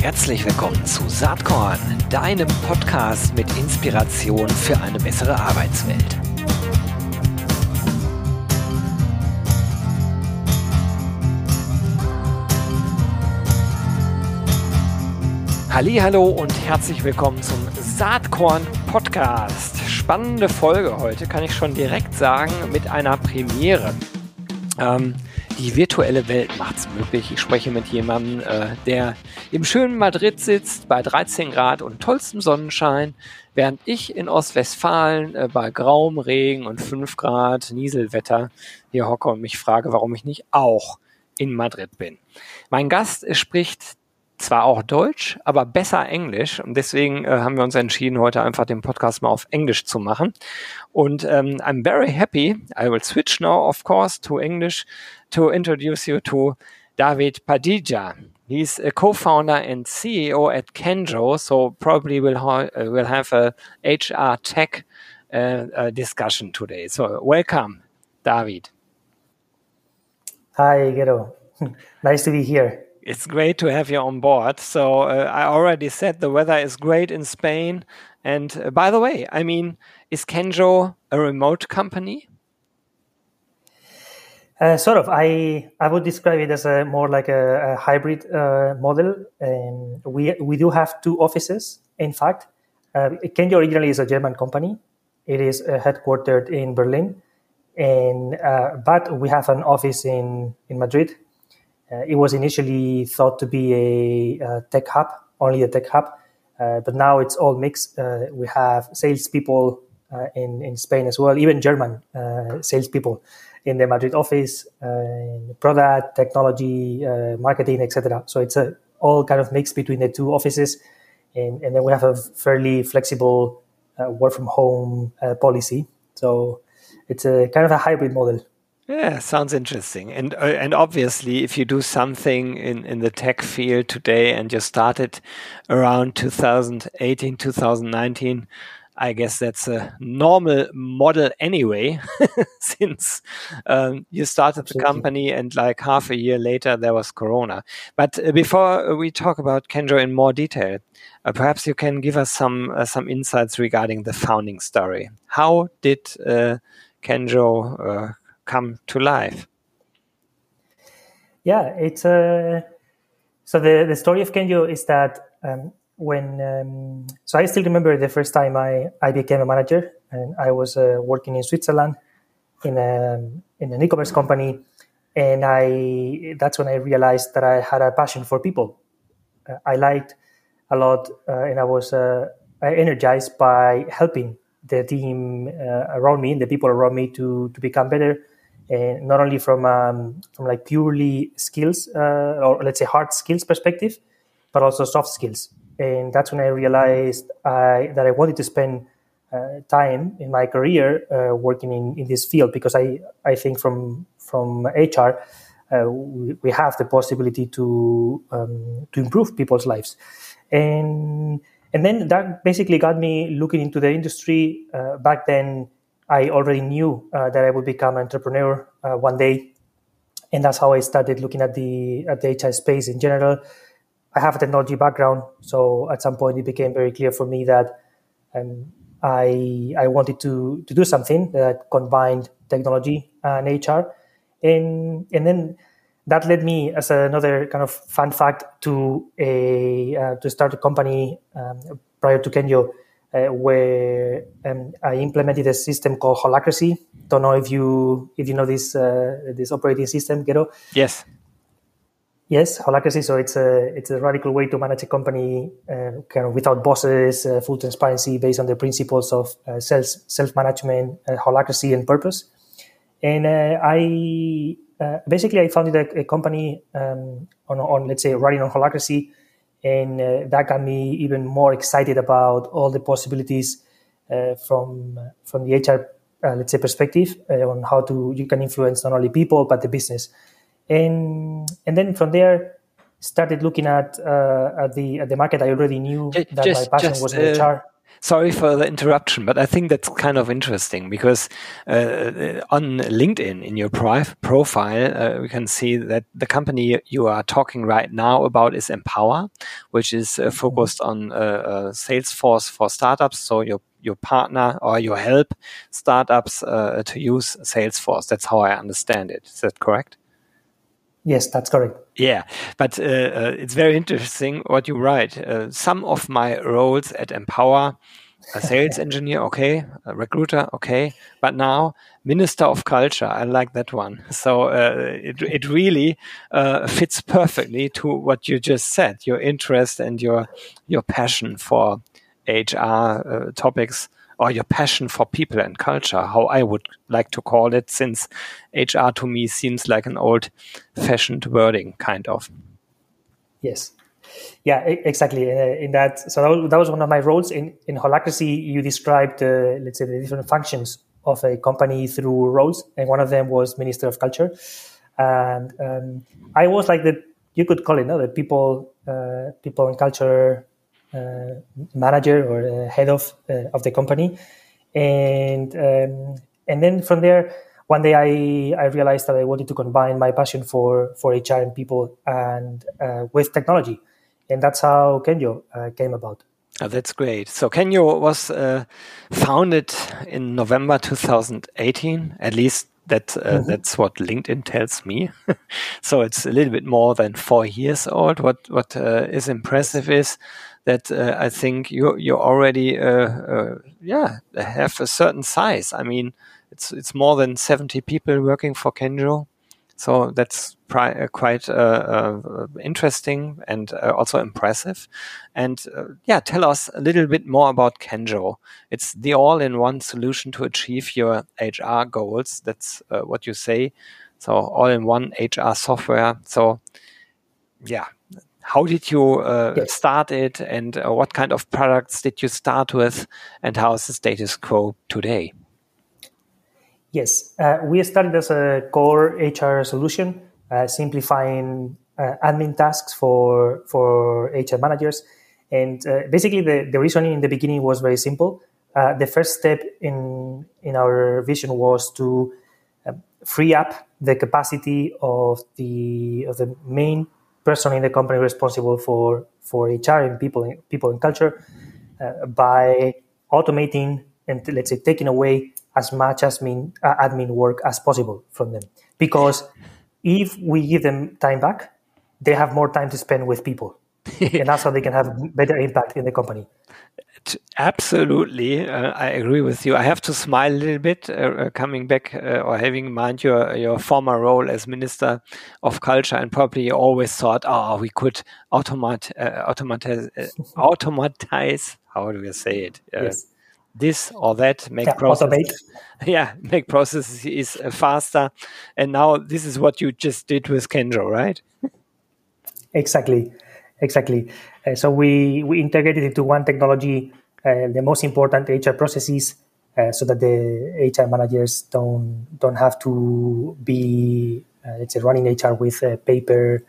Herzlich willkommen zu Saatkorn, deinem Podcast mit Inspiration für eine bessere Arbeitswelt. Hallo und herzlich willkommen zum Saatkorn Podcast. Spannende Folge heute, kann ich schon direkt sagen, mit einer Premiere. Ähm, die virtuelle Welt macht es möglich. Ich spreche mit jemandem, äh, der im schönen Madrid sitzt, bei 13 Grad und tollstem Sonnenschein, während ich in Ostwestfalen äh, bei grauem Regen und 5 Grad Nieselwetter hier hocke und mich frage, warum ich nicht auch in Madrid bin. Mein Gast spricht zwar auch Deutsch, aber besser Englisch. Und deswegen äh, haben wir uns entschieden, heute einfach den Podcast mal auf Englisch zu machen. Und ähm, I'm very happy. I will switch now, of course, to English to introduce you to David Padilla. He's a co-founder and CEO at Kenjo, so probably we'll, ha uh, we'll have a HR tech uh, uh, discussion today. So welcome, David. Hi, Gero. nice to be here. It's great to have you on board. So uh, I already said the weather is great in Spain. And uh, by the way, I mean, is Kenjo a remote company? Uh, sort of. I I would describe it as a more like a, a hybrid uh, model. And we we do have two offices. In fact, uh, Kenjo originally is a German company. It is uh, headquartered in Berlin, and but we have an office in in Madrid it was initially thought to be a, a tech hub, only a tech hub, uh, but now it's all mixed. Uh, we have salespeople uh, in in Spain as well, even German uh, salespeople in the Madrid office, uh, product, technology, marketing, etc. So it's a all kind of mixed between the two offices, and, and then we have a fairly flexible work from home policy. So it's a kind of a hybrid model. Yeah, sounds interesting. And uh, and obviously, if you do something in, in the tech field today and you started around 2018, 2019, I guess that's a normal model anyway, since um, you started the company and like half a year later there was Corona. But uh, before we talk about Kenjo in more detail, uh, perhaps you can give us some uh, some insights regarding the founding story. How did uh, Kenjo uh, come to life? Yeah, it's. Uh, so the the story of Kenjo is that um, when um, so I still remember the first time I I became a manager and I was uh, working in Switzerland in a in an e-commerce company, and I that's when I realized that I had a passion for people. Uh, I liked a lot, uh, and I was uh, energized by helping the team uh, around me, and the people around me, to to become better and not only from um, from like purely skills uh, or let's say hard skills perspective, but also soft skills. And that's when I realized I, that I wanted to spend uh, time in my career uh, working in, in this field because I, I think from from HR uh, we, we, have the possibility to um, to improve people's lives, and and then that basically got me looking into the industry. Uh, back then, I already knew uh, that I would become an entrepreneur uh, one day, and that's how I started looking at the at the HR space in general. I have a technology background, so at some point it became very clear for me that um, I I wanted to to do something that combined technology and HR, and and then that led me as another kind of fun fact to a uh, to start a company um, prior to Kenjo uh, where um, I implemented a system called Holacracy. Don't know if you if you know this uh, this operating system, Gero. Yes. Yes, Holacracy. So it's a it's a radical way to manage a company, uh, kind of without bosses, uh, full transparency, based on the principles of uh, self self management, uh, Holacracy, and purpose. And I basically I founded a, a company um, on on let's say running on Holacracy and uh, that got me even more excited about all the possibilities uh, from from the HR uh, let's say perspective uh, on how to you can influence not only people but the business, and and then from there started looking at uh, at the at the market. I already knew just, that my passion just, was HR. Sorry for the interruption, but I think that's kind of interesting because uh, on LinkedIn, in your profile, uh, we can see that the company you are talking right now about is Empaua, which is uh, focused on uh, uh, Salesforce for startups. So your your partner or your help startups uh, to use Salesforce. That's how I understand it. Is that correct? Yes, that's correct. Yeah, but uh, uh, it's very interesting what you write. Uh, some of my roles at Empaua, a sales engineer, okay, a recruiter, okay, but now minister of culture. I like that one. So uh, it it really uh, fits perfectly to what you just said. Your interest and your your passion for HR uh, topics or your passion for people and culture, how I would like to call it, since HR to me seems like an old fashioned wording, kind of. Yes. Yeah, exactly. Uh, in that, so that was, one of my roles in in Holacracy. You described, uh, let's say, the different functions of a company through roles, and one of them was Minister of Culture. And um, I was like the you could call it, no, the people, uh, people and culture manager or head of uh, of the company, and um, and then from there, one day I I realized that I wanted to combine my passion for for HR and people and uh, with technology, and that's how Kenjo came about. Oh, that's great. So Kenjo was uh, founded in November 2018. At least that uh, mm -hmm. that's what LinkedIn tells me. so it's a little bit more than four years old. What what uh, is impressive is that uh, I think you you already uh, uh, yeah have a certain size. I mean, it's it's more than seventy people working for Kenjo, so that's uh, quite interesting and also impressive. And yeah, tell us a little bit more about Kenjo. It's the all-in-one solution to achieve your HR goals. That's what you say. So all-in-one HR software. So yeah, how did you uh, yes. start it and uh, what kind of products did you start with and how is the status quo today? Yes uh, we started as a core hr solution uh, simplifying uh, admin tasks for for hr managers. And uh, basically the, the reasoning in the beginning was very simple. The first step in in our vision was to free up the capacity of the of the main person in the company responsible for for HR and people people and culture uh, by automating and let's say taking away as much as mean, uh, admin work as possible from them. Because if we give them time back they have more time to spend with people. And that's how they can have better impact in the company Absolutely, uh, I agree with you. I have to smile a little bit uh, uh, coming back uh, or having in mind your your former role as Minister of Culture, and probably always thought, oh, we could automate, uh, automatize, uh, automatize. How do we say it? Yes. This or that, make yeah, processes, yeah, make processes is faster. And now this is what you just did with Kenjo, right? exactly exactly. Uh, so we, we integrated into one technology uh, the most important HR processes uh, so that the HR managers don't don't have to be uh, let's say running HR with uh, paper,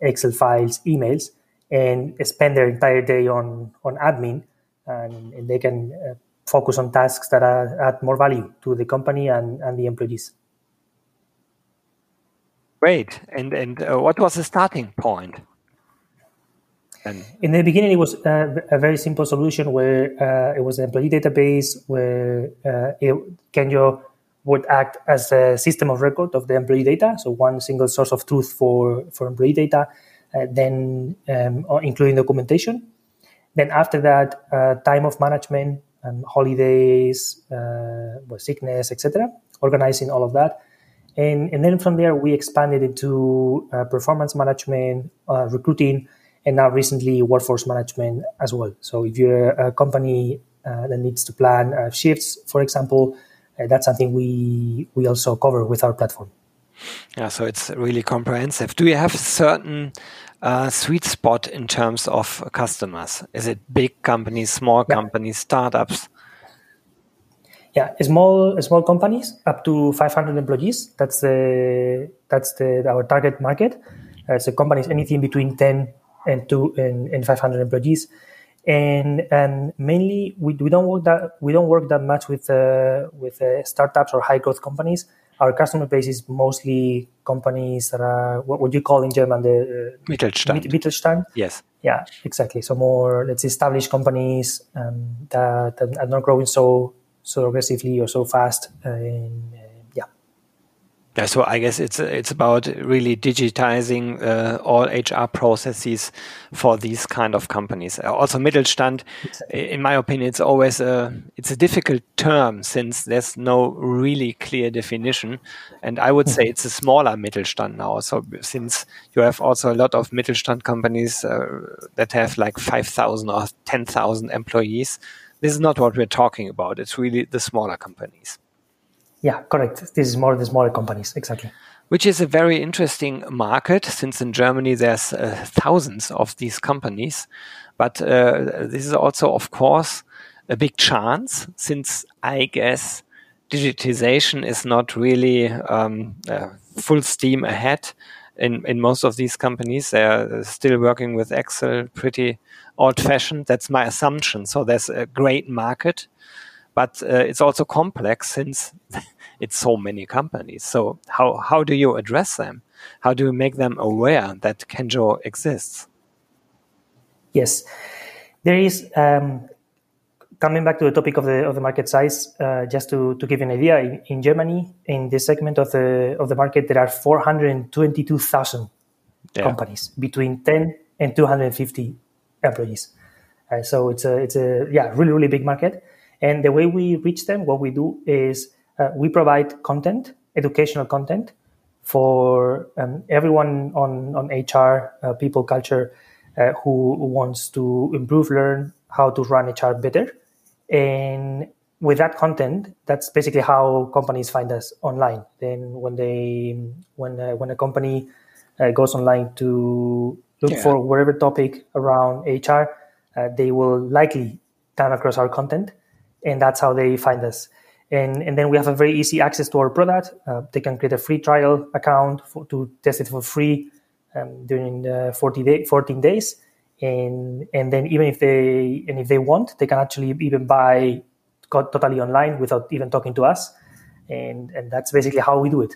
Excel files, emails, and spend their entire day on on admin, and, and they can uh, focus on tasks that are, add more value to the company and, and the employees. Great. And and what was the starting point? And in the beginning, it was uh, a very simple solution where uh, it was an employee database where uh, it, Kenjo would act as a system of record of the employee data, so one single source of truth for for employee data, uh, then um, including documentation. Then after that, uh, time of management, and holidays, uh, sickness, etc., organizing all of that. And, and then from there, we expanded into performance management, recruiting, and now recently workforce management as well. So if you're a company uh, that needs to plan uh, shifts, for example, uh, that's something we we also cover with our platform. Yeah, so it's really comprehensive. Do you have a certain uh, sweet spot in terms of customers? Is it big companies, small yeah. companies, startups? Yeah, small small companies up to 500 employees. That's the that's the our target market. Uh, so companies anything between 10 and two and, and 500 employees. and and mainly we, we don't work that we don't work that much with uh, with uh, startups or high growth companies. Our customer base is mostly companies that are what would you call in German the uh, Mittelstand. Mittelstand. Yes. Yeah, exactly. So more let's say established companies um, that, that, are not growing so so aggressively or so fast. Uh, in, yeah, so I guess it's it's about really digitizing uh, all HR processes for these kind of companies. Uh, also, Mittelstand, in my opinion, it's always a it's a difficult term since there's no really clear definition, and I would say mm-hmm. it's a smaller Mittelstand now. So since you have also a lot of Mittelstand companies uh, that have like five thousand or ten thousand employees, this is not what we're talking about. It's really the smaller companies. Yeah, correct. This is more the smaller companies, exactly. Which is a very interesting market, since in Germany there's uh, thousands of these companies. But uh, this is also, of course, a big chance, since I guess digitization is not really um, uh, full steam ahead in, in most of these companies. They're still working with Excel, pretty old fashioned. That's my assumption. So there's a great market but uh, it's also complex since it's so many companies. So how how do you address them? How do you make them aware that Kenjo exists? Yes, there is. Um, coming back to the topic of the of the market size, uh, just to, to give you an idea, in, in, Germany, in this segment of the of the market, there are four hundred twenty two thousand yeah. companies between ten and two hundred fifty employees. Uh, so it's a it's a yeah really really big market. And the way we reach them, what we do is uh, we provide content, educational content for um, everyone on, on HR, uh, people culture, uh, who wants to improve, learn how to run HR better. And with that content, that's basically how companies find us online. Then when they, when, uh, when a company uh, goes online to look yeah. for whatever topic around HR, uh, they will likely come across our content and that's how they find us. And, and then we have a very easy access to our product. Uh, they can create a free trial account for, to test it for free um, during the 40 day, 14 days. And, and then even if they, and if they want, they can actually even buy totally online without even talking to us. And, and that's basically how we do it.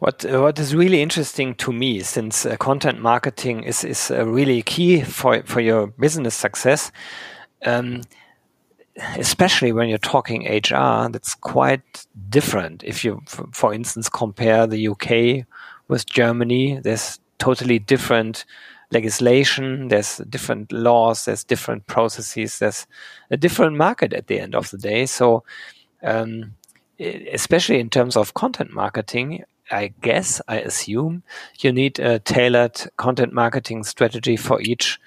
What what is really interesting to me, since uh, content marketing is is uh, really key for for your business success, um, especially when you're talking HR, that's quite different. If you, for instance, compare the UK with Germany, there's totally different legislation, there's different laws, there's different processes, there's a different market at the end of the day. So, um, especially in terms of content marketing, I guess, I assume you need a tailored content marketing strategy for each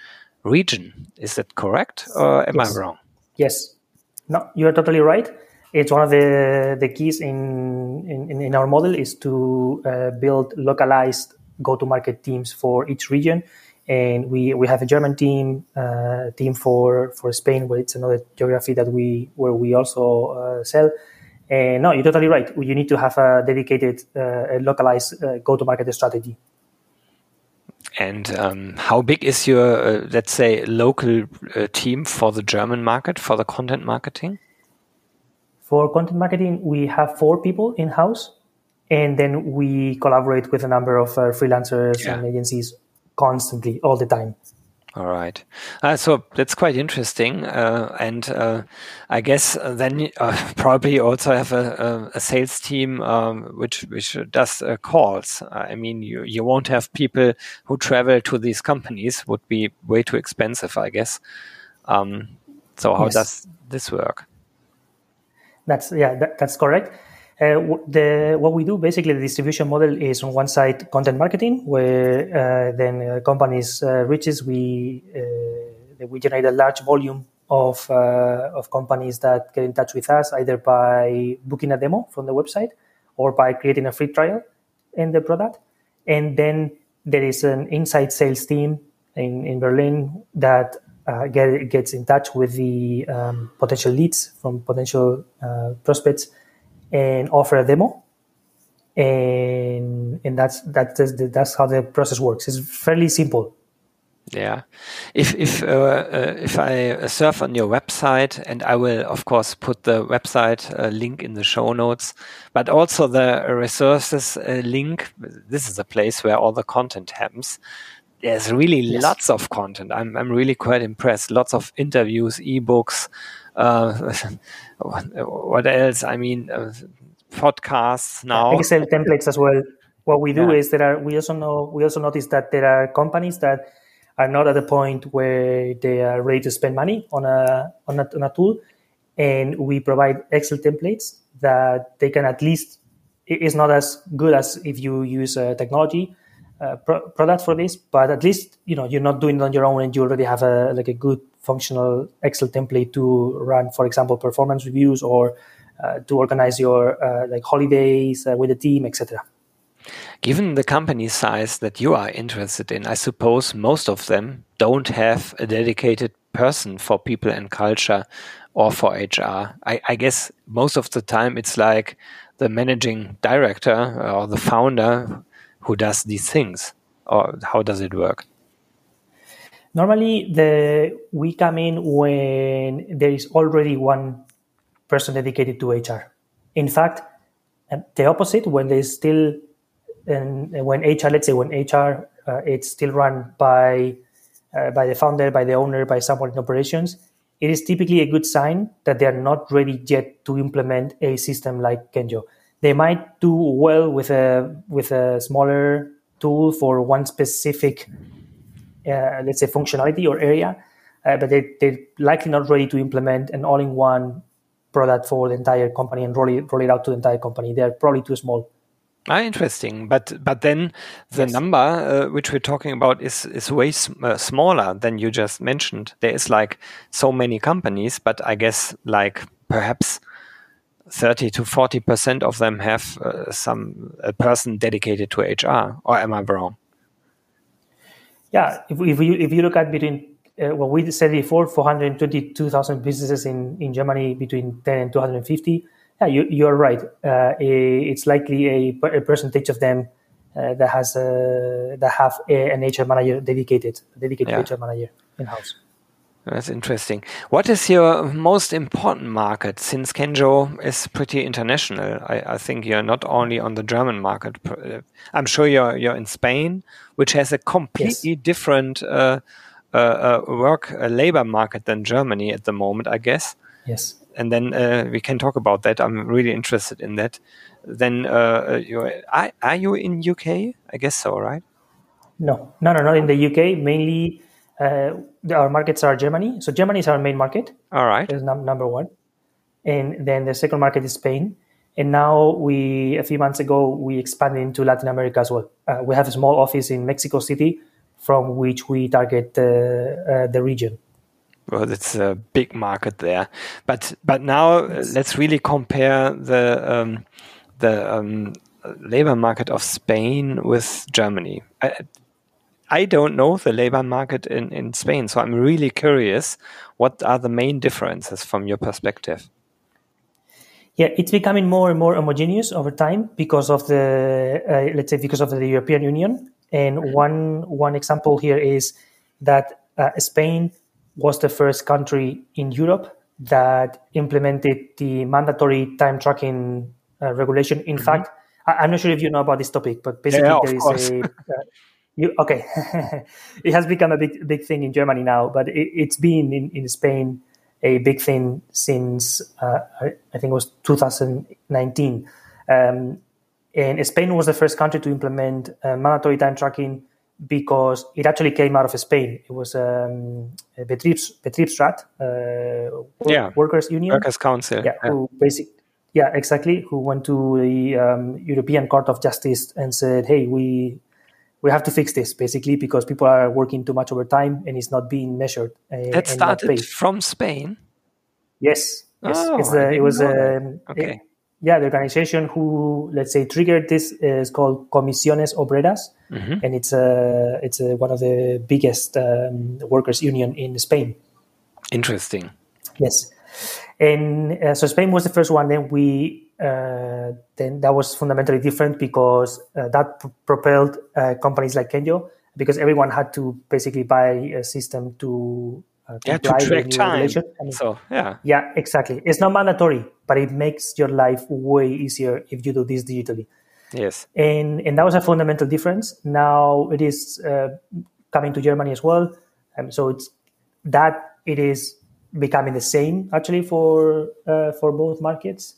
region. Is that correct or am yes. I wrong? Yes, no, you're totally right. It's one of the, the keys in, in, in our model is to uh, build localized go-to-market teams for each region. And we, we have a German team, uh, team for, for Spain, where it's another geography that we where we also uh, sell. And no, you're totally right. You need to have a dedicated, uh, localized uh, go-to-market strategy. And um, how big is your, uh, let's say, local uh, team for the German market for the content marketing? For content marketing, we have four people in house, and then we collaborate with a number of uh, freelancers yeah. and agencies constantly, all the time. All right. Uh, so that's quite interesting. Uh, and uh, I guess then uh, probably also have a, a, a sales team um, which which does uh, calls. I mean, you, you won't have people who travel to these companies, would be way too expensive, I guess. Um, so how yes. does this work? That's yeah, that, that's correct. Uh, the what we do basically the distribution model is on one side content marketing where uh, then uh, companies uh, reaches we uh, we generate a large volume of uh, of companies that get in touch with us either by booking a demo from the website or by creating a free trial in the product. And then there is an inside sales team in, in Berlin that get, gets in touch with the um, potential leads from potential prospects and offer a demo and and that's that's that's how the process works it's fairly simple Yeah, if if uh, uh, if I surf on your website, and I will of course put the website uh, link in the show notes, but also the resources uh, link. This is a place where all the content happens. There's really yes. lots of content. I'm I'm really quite impressed. Lots of interviews, ebooks. Uh, what else? I mean, uh, podcasts now. Excel templates as well. What we do yeah. is there are. We also know. We also notice that there are companies that are not at the point where they are ready to spend money on a, on a, on a tool. And we provide Excel templates that they can at least, it's not as good as if you use a technology uh, pro- product for this, but at least, you know, you're not doing it on your own and you already have a, like a good functional Excel template to run, for example, performance reviews or uh, to organize your uh, like holidays uh, with the team, etc. Given the company size that you are interested in, I suppose most of them don't have a dedicated person for people and culture or for HR. I, I guess most of the time it's like the managing director or the founder who does these things. Or how does it work? Normally, the we come in when there is already one person dedicated to HR. In fact, the opposite, when there is still and when HR, let's say when HR, uh, it's still run by uh, by the founder, by the owner, by someone in operations, it is typically a good sign that they are not ready yet to implement a system like Kenjo. They might do well with a with a smaller tool for one specific, uh, let's say, functionality or area, uh, but they, they're likely not ready to implement an all-in-one product for the entire company and roll it, roll it out to the entire company. They are probably too small. Ah, interesting. But but then the yes. number uh, which we're talking about is is way sm uh, smaller than you just mentioned. There is like so many companies, but I guess like perhaps thirty to forty percent of them have uh, some a person dedicated to HR. Or am I wrong? Yeah, if if you if you look at between uh, what we said before, four hundred twenty two thousand businesses in in Germany between ten and two hundred fifty yeah, you, you're right. Uh, it's likely a, a, percentage of them uh, that has a, that have a, an HR manager dedicated, dedicated yeah. HR manager in house. That's interesting. What is your most important market? Since Kenjo is pretty international, I, I, think you're not only on the German market. Uh, I'm sure you're you're in Spain, which has a completely yes. different uh, uh, uh work labor market than Germany at the moment, I guess. Yes and then uh, we can talk about that. I'm really interested in that. Then uh, you are, are you in UK? I guess so, right? No, no, no, not in the UK. Mainly, uh, our markets are Germany. So Germany is our main market. All right, is num- number one, and then the second market is Spain. And now we, a few months ago, we expanded into Latin America as well. Uh, we have a small office in Mexico City, from which we target uh, the region well, it's a big market there. But but now yes. let's really compare the um, the um, labor market of Spain with Germany. I, I don't know the labor market in, in Spain, so I'm really curious. What are the main differences from your perspective? Yeah, it's becoming more and more homogeneous over time because of the uh, let's say because of the European Union. And one one example here is that uh, Spain was the first country in Europe that implemented the mandatory time tracking uh, regulation. In mm-hmm. fact, I, am not sure if you know about this topic, but basically yeah, there is a uh, you, okay. it has become a big big thing in Germany now, but it, has been in, in Spain a big thing since uh, I think it was 2019. Um, and Spain was the first country to implement uh, mandatory time tracking because it actually came out of Spain. It was um, Betriebs, Betriebsrat, uh, yeah. Workers Union, Workers Council. Yeah, yeah. who basic, yeah, exactly. Who went to the um, European Court of Justice and said, "Hey, we we have to fix this basically because people are working too much overtime and it's not being measured." Uh, that started from Spain. Yes, yes. Oh, the, it was um, okay. It, yeah, the organization who let's say triggered this is called Comisiones Obreras, mm-hmm. and it's a it's a, one of the biggest um, workers' union in Spain. Interesting. Yes, and uh, so Spain was the first one. Then we uh, then that was fundamentally different because uh, that p- propelled uh, companies like Kenjo because everyone had to basically buy a system to uh, yeah to track time. I mean, so yeah, yeah, exactly. It's not mandatory, but it makes your life way easier if you do this digitally. Yes, and and that was a fundamental difference. Now it is uh, coming to Germany as well, um, so it's that it is becoming the same actually for uh, for both markets,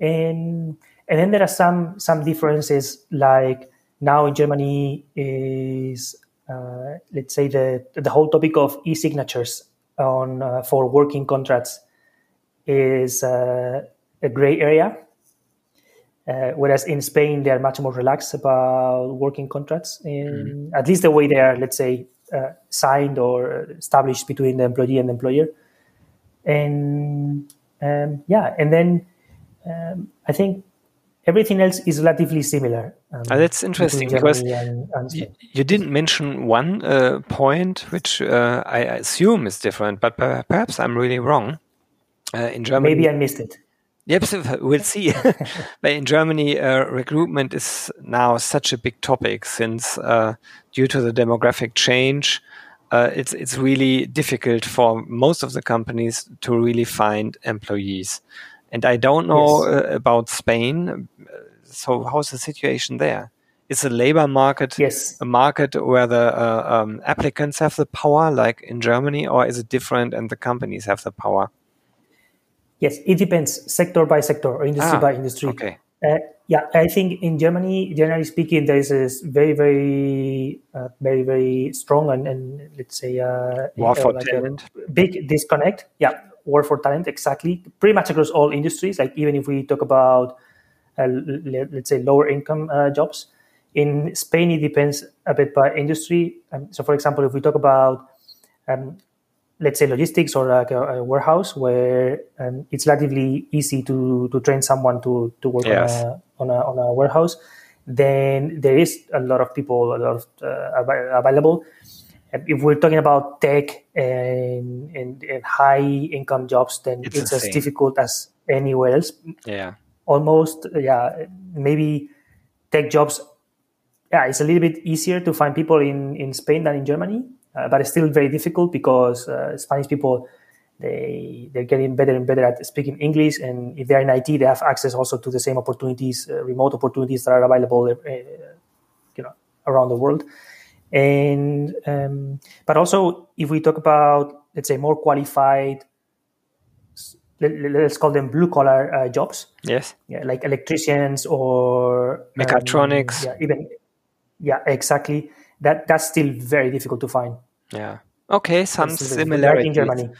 and and then there are some some differences like now in Germany is uh, let's say the the whole topic of e-signatures on uh, for working contracts is uh, a gray area. Uh, whereas in Spain, they are much more relaxed about working contracts, in, mm. at least the way they are, let's say, uh, signed or established between the employee and the employer. And um, yeah, and then um, I think everything else is relatively similar. Um, oh, that's interesting because and, and you, you, didn't mention one uh, point which uh, I assume is different, but perhaps I'm really wrong. Uh, in Germany, maybe I missed it. Yep, we'll see. but in Germany, uh, recruitment is now such a big topic since, uh, due to the demographic change, uh, it's it's really difficult for most of the companies to really find employees. And I don't know yes. uh, about Spain. So how's the situation there? Is the labor market yes. a market where the uh, um, applicants have the power, like in Germany, or is it different and the companies have the power? Yes, it depends sector by sector or industry ah, by industry. Okay. Uh, yeah, I think in Germany, generally speaking, there is a very, very, uh, very, very strong and, and let's say uh, war for like talent. big disconnect. Yeah, war for talent exactly pretty much across all industries like even if we talk about uh, let's say lower income uh, jobs in spain it depends a bit by industry um, so for example if we talk about um, let's say logistics or like a, a warehouse where um, it's relatively easy to to train someone to to work yes. on, a, on, a, on a warehouse then there is a lot of people a lot of uh, available if we're talking about tech and, and, and high income jobs, then it's, it's as difficult as anywhere else. Yeah. Almost, yeah, maybe tech jobs. Yeah, it's a little bit easier to find people in, in Spain than in Germany, uh, but it's still very difficult because uh, Spanish people they they're getting better and better at speaking English, and if they're in IT, they have access also to the same opportunities, uh, remote opportunities that are available, uh, you know, around the world. And um, but also if we talk about let's say more qualified let, us call them blue collar uh, jobs. Yes. Yeah like electricians or mechatronics. um, yeah even yeah exactly. That that's still very difficult to find yeah okay some similarities germany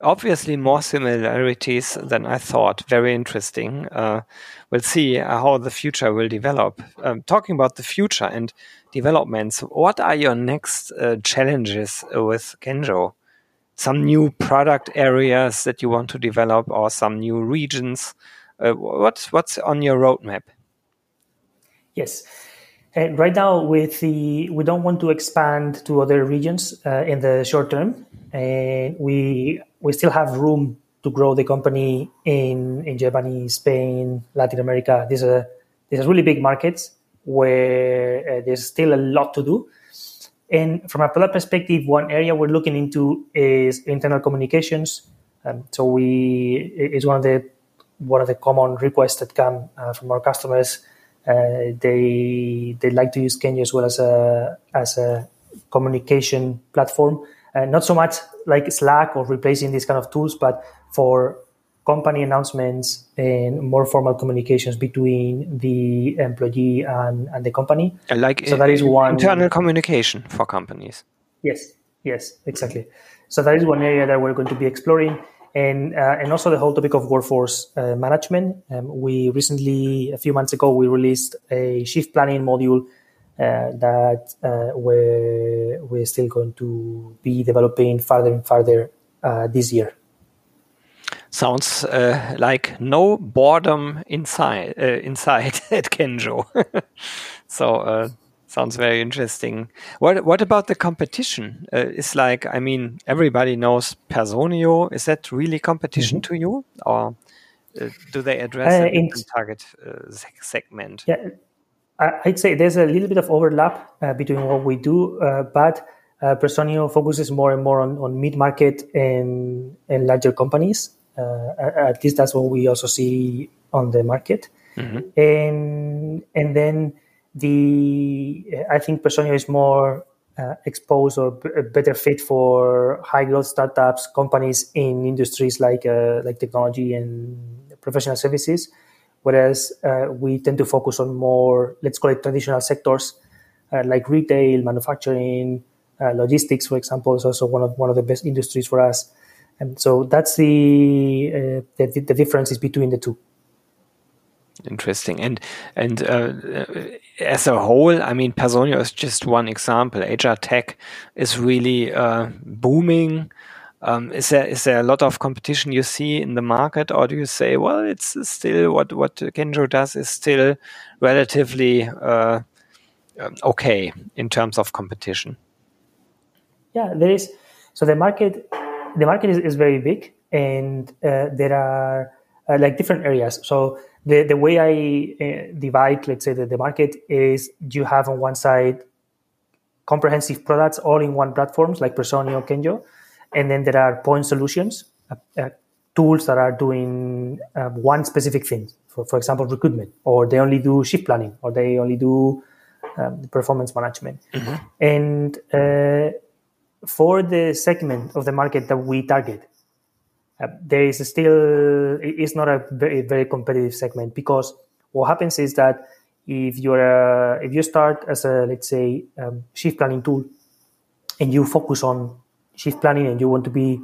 obviously more similarities than I thought. Very interesting. Uh, we'll see how the future will develop. Um, talking about the future and developments, what are your next uh, challenges with Kenjo? Some new product areas that you want to develop, or some new regions? Uh, what's what's on your roadmap? Yes. Uh, right now, with the we don't want to expand to other regions uh, in the short term, and we we still have room to grow the company in in Germany, Spain, Latin America. These are these are really big markets where uh, there's still a lot to do. And from a product perspective, one area we're looking into is internal communications. Um, so we is one of the one of the common requests that come uh, from our customers. Uh, they they like to use Kenjo as well as a as a communication platform. Uh, not so much like Slack or replacing these kind of tools, but for company announcements and more formal communications between the employee and, and the company. Like so that is one internal communication for companies. Yes, yes, exactly. So that is one area that we're going to be exploring. And, uh, and also the whole topic of workforce uh, management. Um, we recently, a few months ago, we released a shift planning module uh, that uh, we're, we're still going to be developing further and further uh, this year sounds uh, like no boredom inside inside at Kenjo. so sounds very interesting. What what about the competition? Uh, it's like I mean everybody knows Personio. Is that really competition mm -hmm. to you, or uh, do they address a uh, in, target segment? Yeah. I'd say there's a little bit of overlap uh, between what we do, uh, but uh, Personio focuses more and more on, on mid market and, and larger companies. Uh, at least that's what we also see on the market. Mm-hmm. And and then the I think Personio is more uh, exposed or b- better fit for high growth startups, companies in industries like uh, like technology and professional services whereas uh, we tend to focus on more, let's call it traditional sectors uh, like retail, manufacturing, uh, logistics, for example, is also one of one of the best industries for us. And so that's the uh, the, the differences between the two. Interesting. And and uh, as a whole, I mean, Personio is just one example. HR tech is really uh, booming. Um, is there is there a lot of competition you see in the market, or do you say, well, it's still what what Kenjo does is still relatively uh, um, okay in terms of competition? Yeah, there is. So the market the market is, is very big, and uh, there are uh, like different areas. So the the way I uh, divide, let's say, the, the market is you have on one side comprehensive products all in one platforms like Personio, Kenjo and then there are point solutions, uh, uh, tools that are doing one specific thing. For, for example, recruitment, or they only do shift planning, or they only do um, performance management. Mm-hmm. And uh, for the segment of the market that we target, uh, there is still it's not a very very competitive segment because what happens is that if you're if you start as a let's say um, shift planning tool and you focus on shift planning and you want to be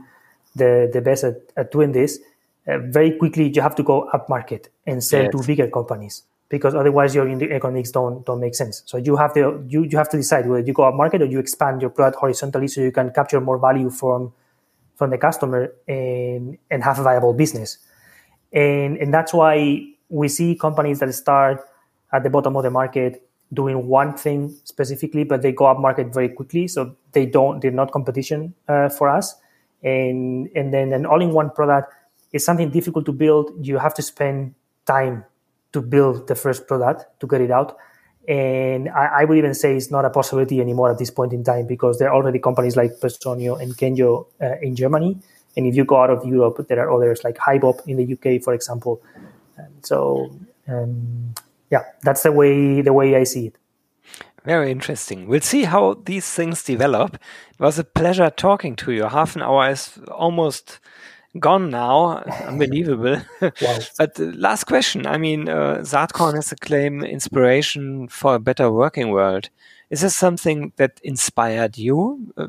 the, the best at, at doing this, uh, very quickly you have to go up market and sell yes. to bigger companies because otherwise your economics don't don't make sense. So you have to you, you have to decide whether you go up market or you expand your product horizontally so you can capture more value from from the customer and and have a viable business. And and that's why we see companies that start at the bottom of the market doing one thing specifically, but they go up market very quickly. So they don't, they're not competition uh, for us. And, and then an all-in-one product is something difficult to build. You have to spend time to build the first product to get it out. And I, I would even say it's not a possibility anymore at this point in time because there are already companies like Personio and Kenjo uh, in Germany. And if you go out of Europe, there are others like HiBob in the UK, for example. And so um, yeah, that's the way the way I see it. Very interesting. We'll see how these things develop. It was a pleasure talking to you. Half an hour is almost gone now. Unbelievable. but uh, last question. I mean, uh, has a claim inspiration for a better working world. Is this something that inspired you? Uh,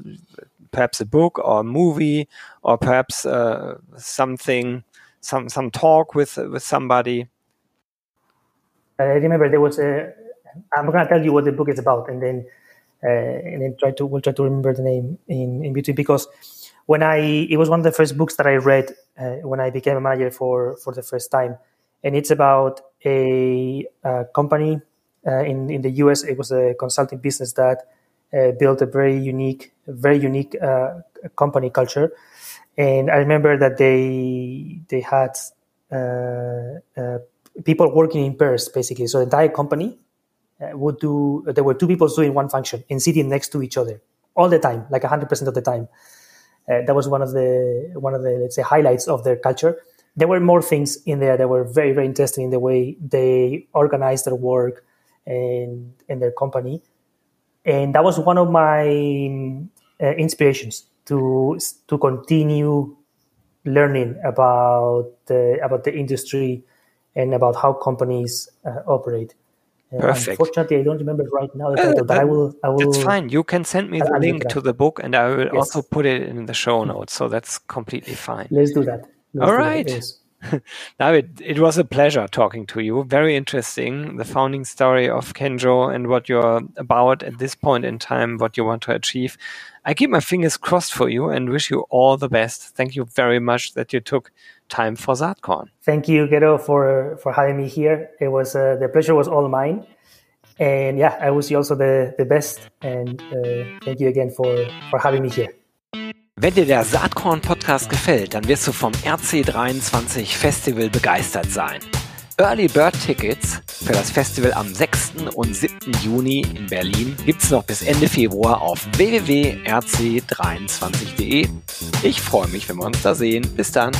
perhaps a book or a movie or perhaps uh, something, some, some talk with, with somebody? I remember there was a. I'm going to tell you what the book is about, and then uh, and then try to we'll try to remember the name in in between because when I it was one of the first books that I read uh, when I became a manager for for the first time, and it's about a, a company uh, in in the U.S. It was a consulting business that uh, built a very unique, very unique uh, company culture, and I remember that they they had uh, people working in pairs basically. So the entire company uh, would do. There were two people doing one function and sitting next to each other all the time, like hundred percent of the time. Uh, that was one of the one of the let's say highlights of their culture. There were more things in there that were very very interesting in the way they organized their work and and their company, and that was one of my uh, inspirations to to continue learning about the about the industry and about how companies uh, operate. Uh, Perfect. Unfortunately, I don't remember right now the uh, title, but I will. I will. That's fine. You can send me the link to the book, and I will yes. also put it in the show notes. So that's completely fine. Let's do that. Let's All. That, yes. now it, it was a pleasure talking to you. Very interesting. The founding story of Kenjo and what you're about at this point in time, what you want to achieve. I keep my fingers crossed for you and wish you all the best. Thank you very much that you took time for Saatkorn. Thank you, Gero, for for having me here. It was uh, the pleasure was all mine. And yeah, I wish you also the, the best. And uh, thank you again for, for having me here. Wenn dir der Saatkorn Podcast gefällt, dann wirst du vom RC23 Festival begeistert sein. Early Bird Tickets für das Festival am 6. und 7. Juni in Berlin gibt es noch bis Ende Februar auf www.rc23.de. Ich freue mich, wenn wir uns da sehen. Bis dann.